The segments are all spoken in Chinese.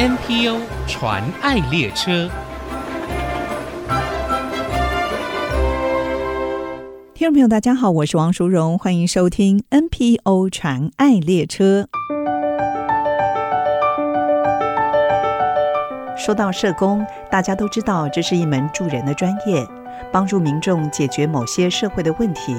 NPO 传爱列车，听众朋友，大家好，我是王淑荣，欢迎收听 NPO 传爱列车。说到社工，大家都知道这是一门助人的专业，帮助民众解决某些社会的问题。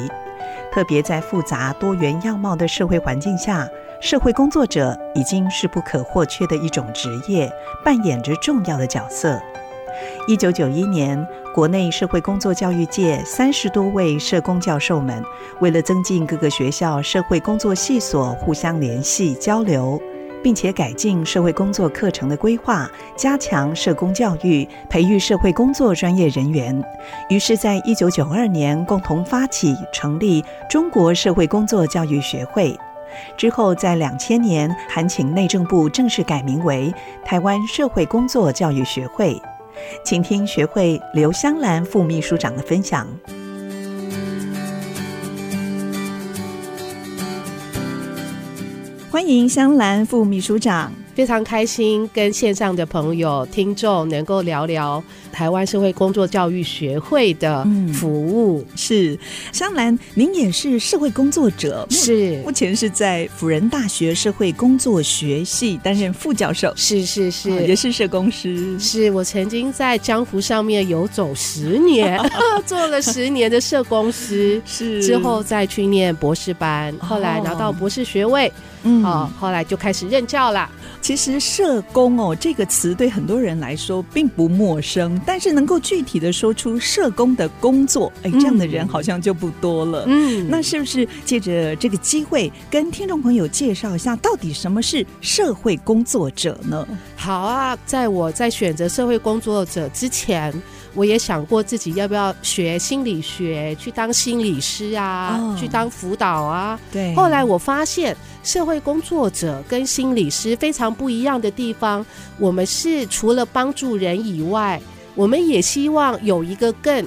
特别在复杂多元样貌的社会环境下，社会工作者已经是不可或缺的一种职业，扮演着重要的角色。一九九一年，国内社会工作教育界三十多位社工教授们，为了增进各个学校社会工作系所互相联系交流，并且改进社会工作课程的规划，加强社工教育，培育社会工作专业人员，于是，在一九九二年共同发起成立中国社会工作教育学会。之后，在两千年，函请内政部正式改名为台湾社会工作教育学会。请听学会刘香兰副秘书长的分享。欢迎香兰副秘书长。非常开心跟线上的朋友、听众能够聊聊台湾社会工作教育学会的服务。嗯、是香兰，您也是社会工作者，是。目前是在辅仁大学社会工作学系担任副教授，是是是，也是社工师。是我曾经在江湖上面游走十年，做了十年的社工师，是。之后再去念博士班，后来拿到博士学位，嗯，哦，后来就开始任教了。其实“社工”哦这个词对很多人来说并不陌生，但是能够具体的说出社工的工作，哎，这样的人好像就不多了。嗯，那是不是借着这个机会跟听众朋友介绍一下，到底什么是社会工作者呢？好啊，在我在选择社会工作者之前，我也想过自己要不要学心理学，去当心理师啊，哦、去当辅导啊。对。后来我发现，社会工作者跟心理师非常不一样的地方，我们是除了帮助人以外，我们也希望有一个更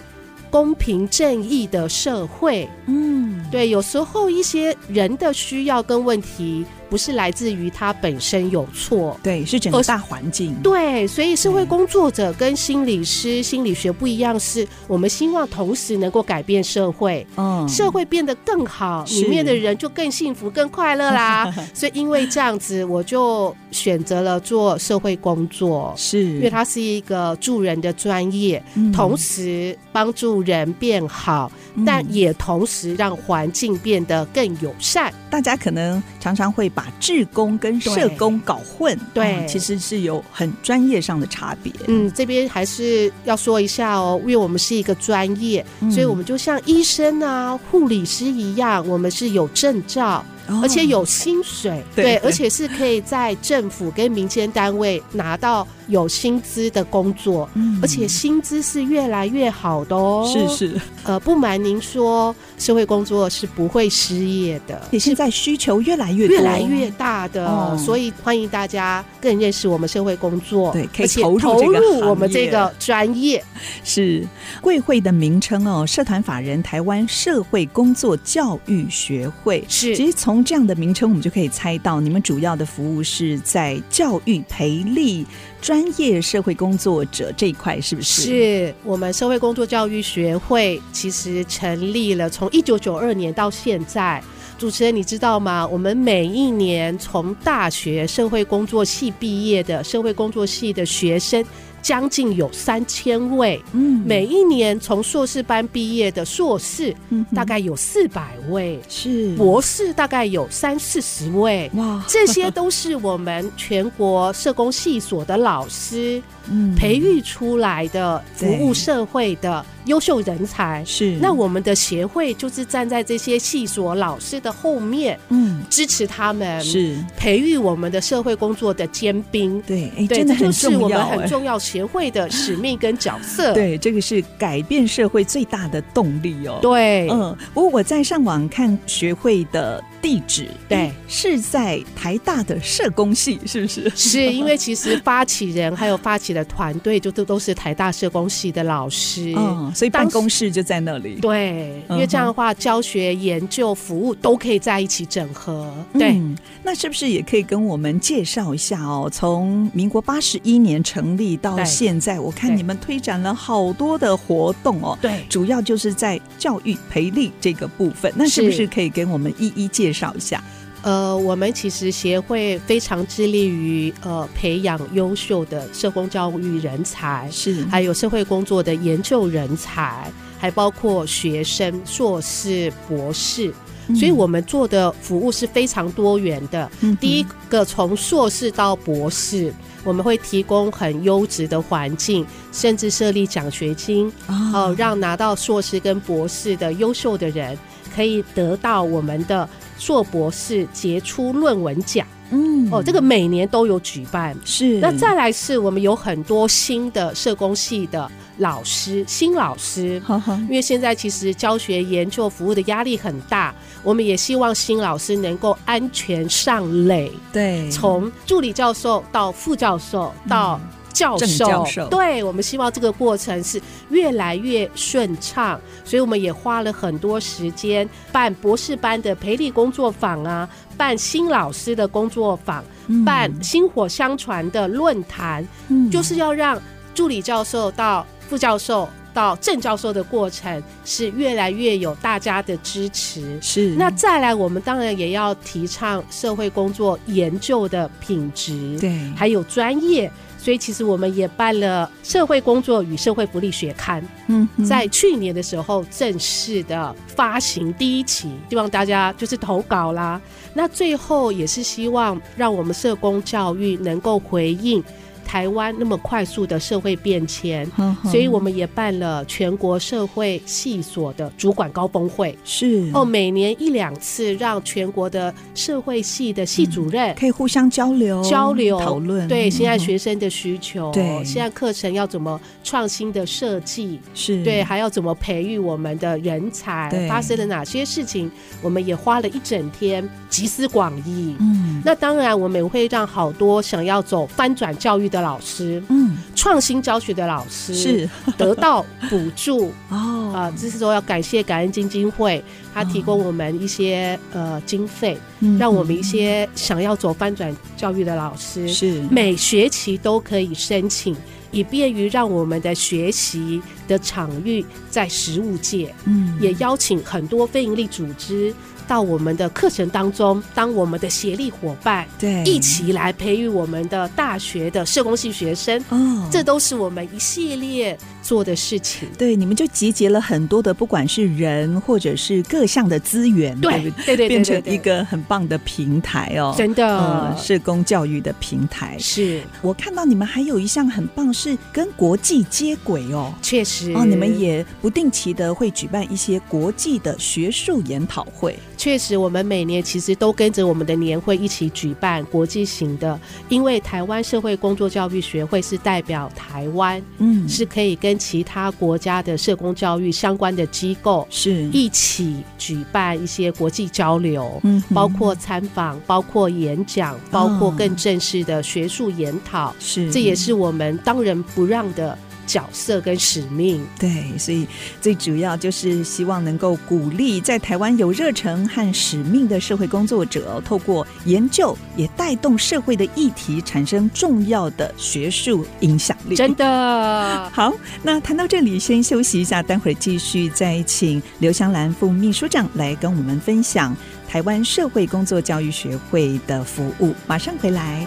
公平正义的社会。嗯，对。有时候一些人的需要跟问题。不是来自于他本身有错，对，是整个大环境。对，所以社会工作者跟心理师、心理学不一样，是我们希望同时能够改变社会，嗯，社会变得更好，里面的人就更幸福、更快乐啦。所以因为这样子，我就选择了做社会工作，是。因为它是一个助人的专业，同时帮助人变好，但也同时让环境变得更友善。大家可能常常会把志工跟社工搞混，对，对，其实是有很专业上的差别。嗯，这边还是要说一下哦，因为我们是一个专业，嗯，所以我们就像医生啊、护理师一样，我们是有证照。而且有薪水，哦、对，对，而且是可以在政府跟民间单位拿到有薪资的工作，嗯，而且薪资是越来越好的哦。是是，呃，不瞒您说，社会工作是不会失业的。也现在需求越来越越来越大的，哦，所以欢迎大家更认识我们社会工作，对，可以投入这个投入我们这个专业。是。贵会的名称哦，社团法人台湾社会工作教育学会。是，其实从从这样的名称，我们就可以猜到，你们主要的服务是在教育培力专业社会工作者这一块，是不是？是我们社会工作教育学会其实成立了，从一九九二年到现在。主持人，你知道吗？我们每一年从大学社会工作系毕业的社会工作系的学生。将近有三千位，嗯，每一年从硕士班毕业的硕士，大概有四百位，是。博士大概有三四十位，哇，这些都是我们全国社工系所的老师，嗯，培育出来的服务社会的。优秀人才。是，那我们的协会就是站在这些系所老师的后面，嗯，支持他们，是。培育我们的社会工作的尖兵。对，哎，真的很重要，这就是我们很重要协会的使命跟角色。对，这个是改变社会最大的动力哦。对，嗯，不过我在上网看学会的地址，对，是在台大的社工系，是不是？是因为其实发起人还有发起的团队，就都都是台大社工系的老师，嗯，所以办公室就在那里。对，因为这样的话，教学、研究、服务都可以在一起整合。对、嗯，那是不是也可以跟我们介绍一下哦？从民国八十一年成立到现在，我看你们推展了好多的活动哦。对，主要就是在教育培力这个部分，那是不是可以给我们一一介绍一下？呃，我们其实协会非常致力于呃培养优秀的社工教育人才，是还有社会工作的研究人才，还包括学生、硕士、博士。嗯、所以我们做的服务是非常多元的。嗯、第一个，从硕士到博士，我们会提供很优质的环境，甚至设立奖学金，哦、呃，让拿到硕士跟博士的优秀的人可以得到我们的硕博士杰出论文奖。嗯，哦，这个每年都有举办。是。那再来是我们有很多新的社工系的。老师，新老师，因为现在其实教学、研究、服务的压力很大，我们也希望新老师能够安全上垒。对，从助理教授到副教授到教授，教授，对，我们希望这个过程是越来越顺畅，所以我们也花了很多时间办博士班的培力工作坊啊，办新老师的工作坊，办薪火相传的论坛，嗯，就是要让助理教授到副教授到郑教授的过程是越来越有大家的支持，是。那再来，我们当然也要提倡社会工作研究的品质，对，还有专业。所以，其实我们也办了《社会工作与社会福利学刊》，嗯，在去年的时候正式的发行第一期，希望大家就是投稿啦。那最后也是希望让我们社工教育能够回应。台湾那么快速的社会变迁，所以我们也办了全国社会系所的主管高峰会，是。哦，每年一两次，让全国的社会系的系主任可以互相交流、交流讨论，对现在学生的需求，对。现在课程要怎么创新的设计，是。对，还要怎么培育我们的人才，发生了哪些事情，我们也花了一整天集思广益。嗯，那当然，我们也会让好多想要走翻转教育的老师，嗯，创新教学的老师是。得到补助。哦，啊，这是说要感谢感恩基金会，他提供我们一些呃经费，让我们一些想要走翻转教育的老师是。每学期都可以申请，以便于让我们的学习的场域在实物界，嗯，也邀请很多非营利组织。到我们的课程当中，当我们的协力伙伴，对，一起来培育我们的大学的社工系学生，哦，这都是我们一系列做的事情。对，你们就集结了很多的，不管是人或者是各项的资源，对，对，对，对，变成一个很棒的平台哦，真的，呃，社工教育的平台。是。我看到你们还有一项很棒，是跟国际接轨哦，确实。哦，你们也不定期的会举办一些国际的学术研讨会。确实，我们每年其实都跟着我们的年会一起举办国际型的，因为台湾社会工作教育学会是代表台湾，嗯，是可以跟其他国家的社工教育相关的机构是。一起举办一些国际交流，嗯，包括参访，包括演讲，包括更正式的学术研讨，是，这也是我们当仁不让的。角色跟使命，对，所以最主要就是希望能够鼓励在台湾有热忱和使命的社会工作者，透过研究也带动社会的议题，产生重要的学术影响力。真的 好，那谈到这里，先休息一下，待会儿继续再请刘香兰副秘书长来跟我们分享台湾社会工作教育学会的服务。马上回来。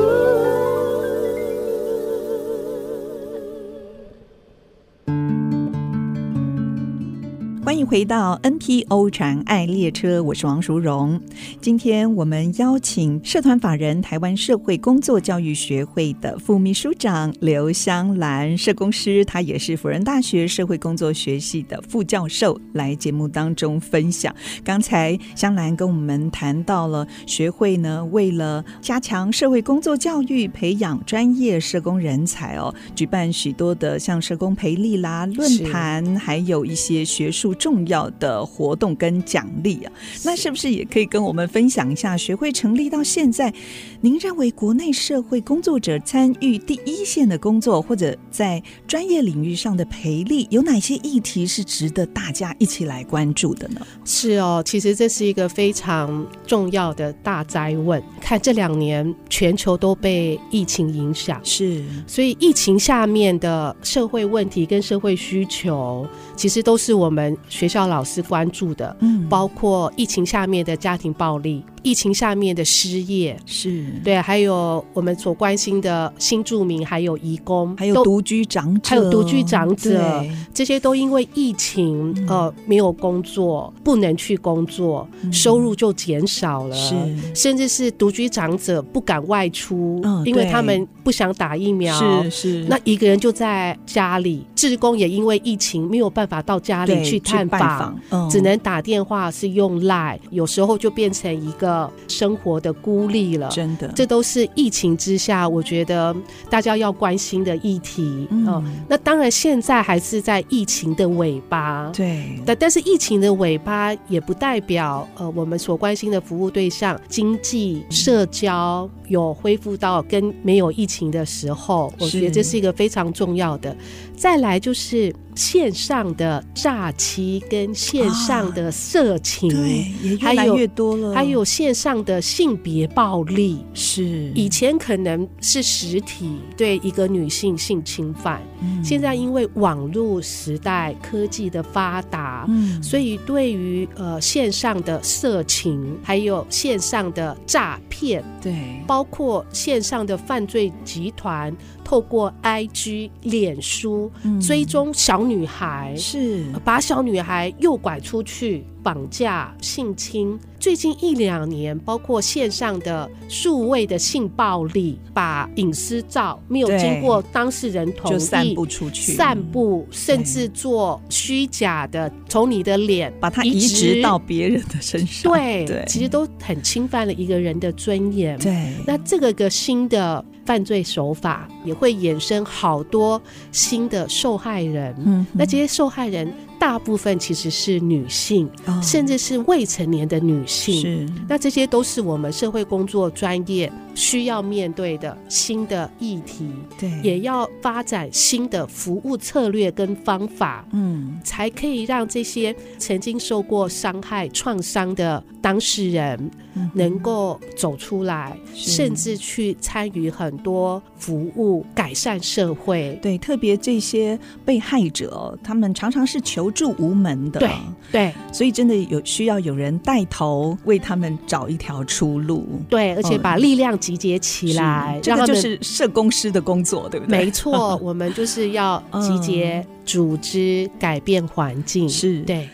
回到 NPO 传爱列车，我是王淑荣。今天我们邀请社团法人台湾社会工作教育学会的副秘书长刘香兰社工师，他也是辅仁大学社会工作学系的副教授，来节目当中分享。刚才香兰跟我们谈到了学会呢，为了加强社会工作教育，培养专业社工人才哦，举办许多的像社工培力啦、论坛，还有一些学术重要的活动跟奖励啊。那是不是也可以跟我们分享一下学会成立到现在，您认为国内社会工作者参与第一线的工作，或者在专业领域上的培力，有哪些议题是值得大家一起来关注的呢？是哦，其实这是一个非常重要的大灾问。看这两年全球都被疫情影响，是，所以疫情下面的社会问题跟社会需求，其实都是我们学校老师关注的，嗯，包括疫情下面的家庭暴力。疫情下面的失业。是。对，还有我们所关心的新住民，还有移工，还有独居长者，还有独居长者，这些都因为疫情呃没有工作，不能去工作，收入就减少了，是，甚至是独居长者不敢外出，因为他们不想打疫苗，是是，那一个人就在家里，志工也因为疫情没有办法到家里去探访，只能打电话是用 Line，有时候就变成一个。生活的孤立了，真的，这都是疫情之下，我觉得大家要关心的议题。嗯、呃，那当然现在还是在疫情的尾巴，对，但但是疫情的尾巴也不代表呃我们所关心的服务对象经济社交有恢复到跟没有疫情的时候，我觉得这是一个非常重要的。再来就是线上的诈欺跟线上的色情，啊、对，也越来越多了。还有，还有线上的性别暴力，是。以前可能是实体对一个女性性侵犯，嗯、现在因为网络时代科技的发达，嗯、所以对于呃线上的色情，还有线上的诈骗，对，包括线上的犯罪集团。透过 IG、脸书追踪小女孩，是把小女孩诱拐出去。绑架、性侵，最近一两年，包括线上的数位的性暴力，把隐私照没有经过当事人同意就散布出去，散布甚至做虚假的，从你的脸把它移植到别人的身上，对，对，其实都很侵犯了一个人的尊严。对，那这个个新的犯罪手法也会衍生好多新的受害人。嗯，那这些受害人。大部分其实是女性，哦、甚至是未成年的女性。是，那这些都是我们社会工作专业需要面对的新的议题。对，也要发展新的服务策略跟方法，嗯，才可以让这些曾经受过伤害、创伤的当事人能够走出来，嗯、甚至去参与很多服务，改善社会。对，特别这些被害者，他们常常是求助无门的，对对，所以真的有需要有人带头为他们找一条出路，对，而且把力量集结起来，这个就是社工师的工作，对不对？没错，我们就是要集结 组织，改变环境，是对。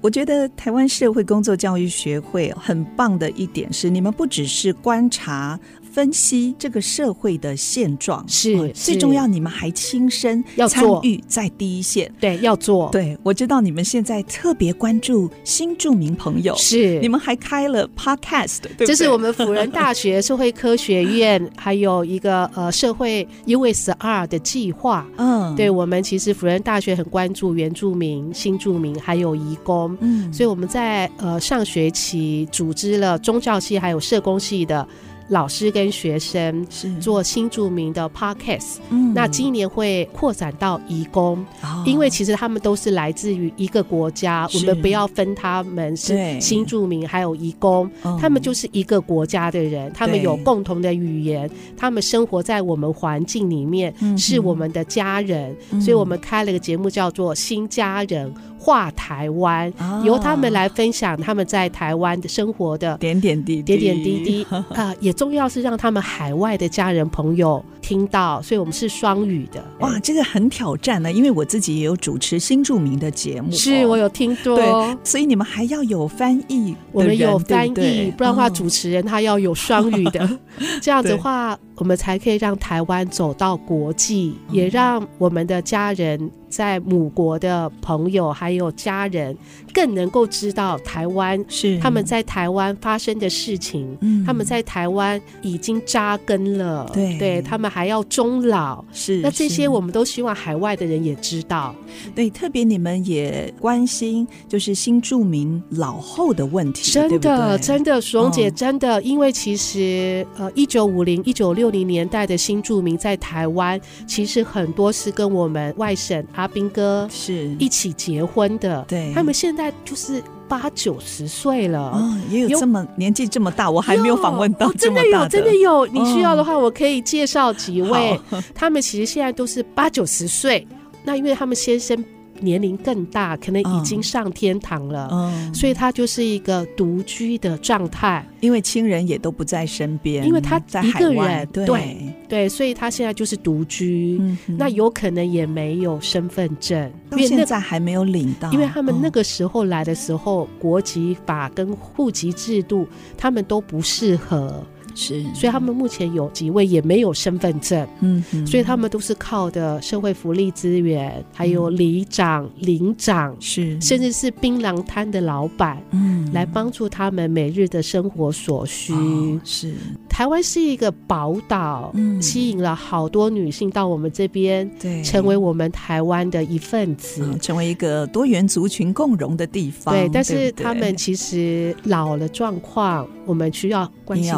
我觉得台湾社会工作教育学会很棒的一点是，你们不只是观察。分析这个社会的现状是、哦、最重要，你们还亲身要参与在第一线，对，要做。对，我知道你们现在特别关注新住民朋友，是你们还开了 podcast，对对？这是我们辅仁大学社会科学院 还有一个呃社会 USR 的计划。嗯，对，我们其实辅仁大学很关注原住民、新住民还有移工，嗯，所以我们在呃上学期组织了宗教系还有社工系的。老师跟学生做新住民的 podcast，嗯，那今年会扩展到移工，哦，因为其实他们都是来自于一个国家，我们不要分他们是新住民还有移工，他们就是一个国家的人，他们有共同的语言，他们生活在我们环境里面，是我们的家人，所以我们开了个节目叫做《新家人》。话台湾，由他们来分享他们在台湾的生活的点点滴滴，点点滴滴。啊，也重要是让他们海外的家人朋友听到，所以我们是双语的。哇，这个很挑战呢，因为我自己也有主持新著名的节目，是我有听多，对，所以你们还要有翻译，我们有翻译，对对不然的话主持人他要有双语的，哦、这样子的话，我们才可以让台湾走到国际，也让我们的家人。在母国的朋友还有家人，更能够知道台湾是。他们在台湾发生的事情。嗯，他们在台湾已经扎根了，对，对他们还要终老。是，那这些我们都希望海外的人也知道。对，特别你们也关心就是新住民老后的问题。真的，对对真的，淑蓉姐，真的，哦、因为其实呃，一九五零、一九六零年代的新住民在台湾，其实很多是跟我们外省阿兵哥是一起结婚的，对，他们现在就是八九十岁了，哦，也有这么有年纪这么大，我还没有访问到这么大的，哦，真的。有，真的有，你需要的话，我可以介绍几位，哦，他们其实现在都是八九十岁，那因为他们先生。年龄更大，可能已经上天堂了，嗯，所以他就是一个独居的状态，因为亲人也都不在身边，因为他在一个人，海对。对，对，所以他现在就是独居，嗯，那有可能也没有身份证，到现在还没有领到，因为他们那个时候来的时候，国籍法跟户籍制度他们都不适合。是，所以他们目前有几位也没有身份证，嗯，所以他们都是靠的社会福利资源，还有里长、邻长，是，甚至是槟榔摊的老板，嗯，来帮助他们每日的生活所需。哦、是，台湾是一个宝岛，嗯，吸引了好多女性到我们这边，对，成为我们台湾的一份子，嗯，成为一个多元族群共荣的地方。对，但是他们其实老了状况，我们需要关心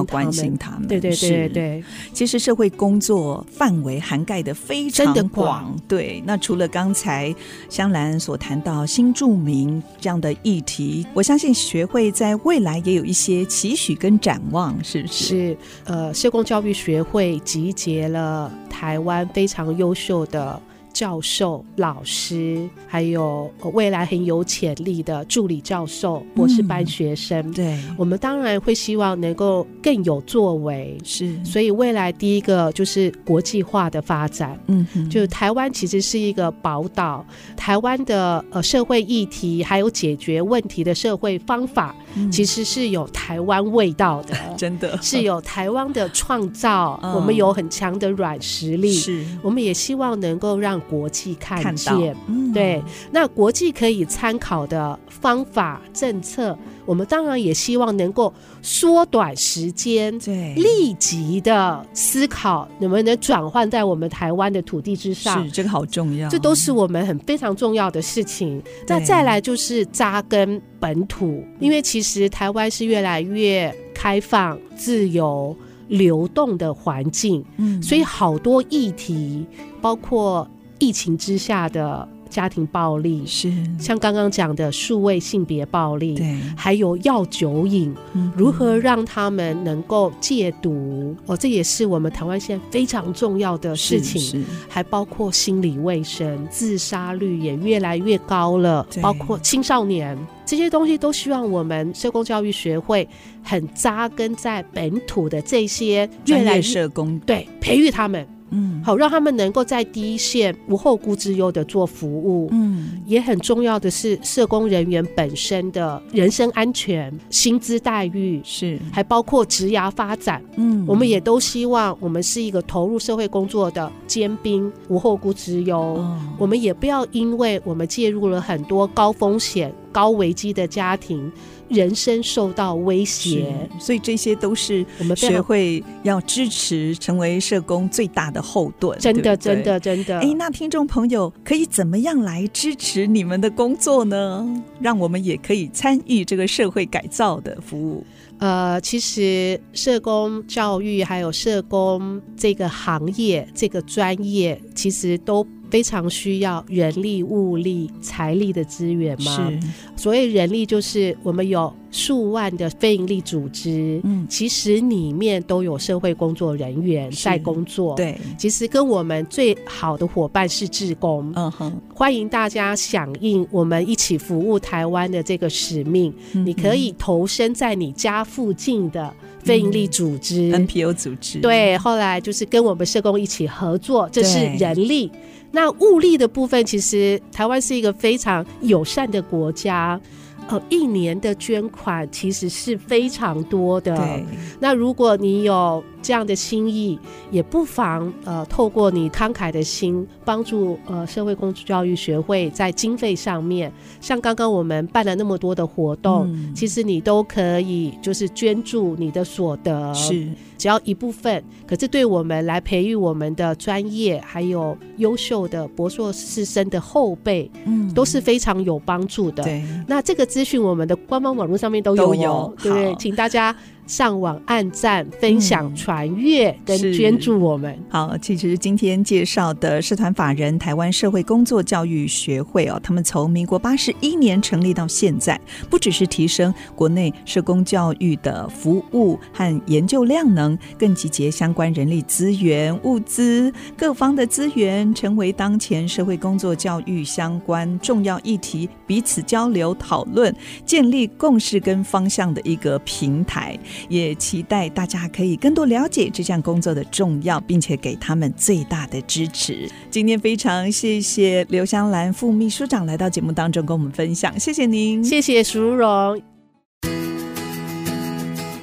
他们。他们对对对对对，其实社会工作范围涵盖的非常广。对，那除了刚才香兰所谈到新住民这样的议题，我相信学会在未来也有一些期许跟展望，是不是？是，呃，社工教育学会集结了台湾非常优秀的。教授、老师，还有未来很有潜力的助理教授、博士班学生，嗯、对，我们当然会希望能够更有作为。是，所以未来第一个就是国际化的发展。嗯哼，就是台湾其实是一个宝岛，台湾的呃社会议题还有解决问题的社会方法，嗯、其实是有台湾味道的，真的是有台湾的创造。嗯、我们有很强的软实力，是，我们也希望能够让。国际看见，嗯、对，那国际可以参考的方法政策，我们当然也希望能够缩短时间，对，立即的思考能不能转换在我们台湾的土地之上，是这个好重要，这都是我们很非常重要的事情。那再来就是扎根本土，因为其实台湾是越来越开放、自由、流动的环境，嗯，所以好多议题，包括。疫情之下的家庭暴力是像刚刚讲的数位性别暴力，对，还有药酒瘾，嗯、如何让他们能够戒毒？哦，这也是我们台湾现在非常重要的事情。还包括心理卫生，自杀率也越来越高了，包括青少年这些东西，都希望我们社工教育学会很扎根在本土的这些越来越社工，对，培育他们。嗯，好，让他们能够在第一线无后顾之忧的做服务。嗯，也很重要的是社工人员本身的人身安全、薪资待遇是，还包括职涯发展。嗯，我们也都希望我们是一个投入社会工作的尖兵，无后顾之忧。哦，我们也不要因为我们介入了很多高风险、高危机的家庭。人生受到威胁，所以这些都是我们学会要支持，成为社工最大的后盾。真的，真的，真的。哎，那听众朋友可以怎么样来支持你们的工作呢？让我们也可以参与这个社会改造的服务。呃，其实社工教育还有社工这个行业、这个专业，其实都。非常需要人力、物力、财力的资源嘛？是。所谓人力，就是我们有数万的非营利组织，嗯，其实里面都有社会工作人员在工作。对，其实跟我们最好的伙伴是志工。嗯哼，欢迎大家响应我们一起服务台湾的这个使命。嗯、你可以投身在你家附近的。非营利组织、嗯、NPO 组织。对，后来就是跟我们社工一起合作，这是人力。那物力的部分，其实台湾是一个非常友善的国家。呃，一年的捐款其实是非常多的。对。那如果你有这样的心意，也不妨呃，透过你慷慨的心，帮助呃社会工作教育学会在经费上面，像刚刚我们办了那么多的活动，嗯、其实你都可以就是捐助你的所得，是只要一部分，可是对我们来培育我们的专业，还有优秀的博硕士生的后辈，嗯，都是非常有帮助的。对，那这个资讯我们的官方网络上面都有，哦，都有，对不对？请大家。上网按赞、分享、传阅跟捐助我们。好，其实今天介绍的社团法人台湾社会工作教育学会哦，他们从民国八十一年成立到现在，不只是提升国内社工教育的服务和研究量能，更集结相关人力资源、物资各方的资源，成为当前社会工作教育相关重要议题彼此交流讨论、建立共识跟方向的一个平台。也期待大家可以更多了解这项工作的重要，并且给他们最大的支持。今天非常谢谢刘香兰副秘书长来到节目当中跟我们分享，谢谢您，谢谢淑荣。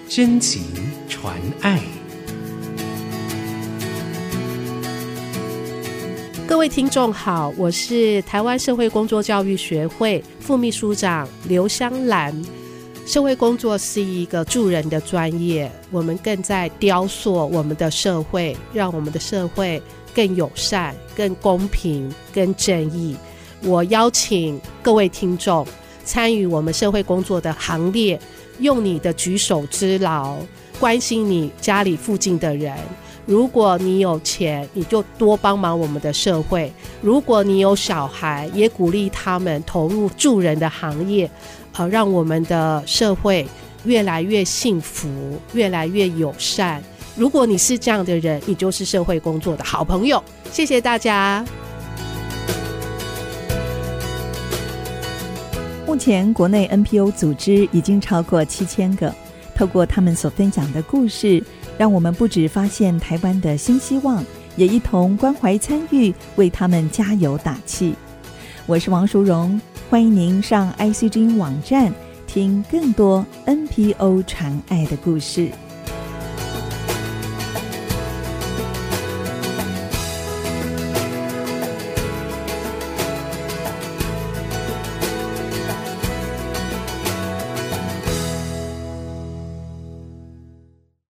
真情传爱，各位听众好，我是台湾社会工作教育学会副秘书长刘香兰。社会工作是一个助人的专业，我们更在雕塑我们的社会，让我们的社会更友善、更公平、更正义。我邀请各位听众参与我们社会工作的行列，用你的举手之劳关心你家里附近的人。如果你有钱，你就多帮忙我们的社会；如果你有小孩，也鼓励他们投入助人的行业。好，让我们的社会越来越幸福，越来越友善。如果你是这样的人，你就是社会工作的好朋友。谢谢大家。目前国内 NPO 组织已经超过七千个，透过他们所分享的故事，让我们不止发现台湾的新希望，也一同关怀参与，为他们加油打气。我是王淑荣。欢迎您上 ICG 网站听更多 NPO 传爱的故事。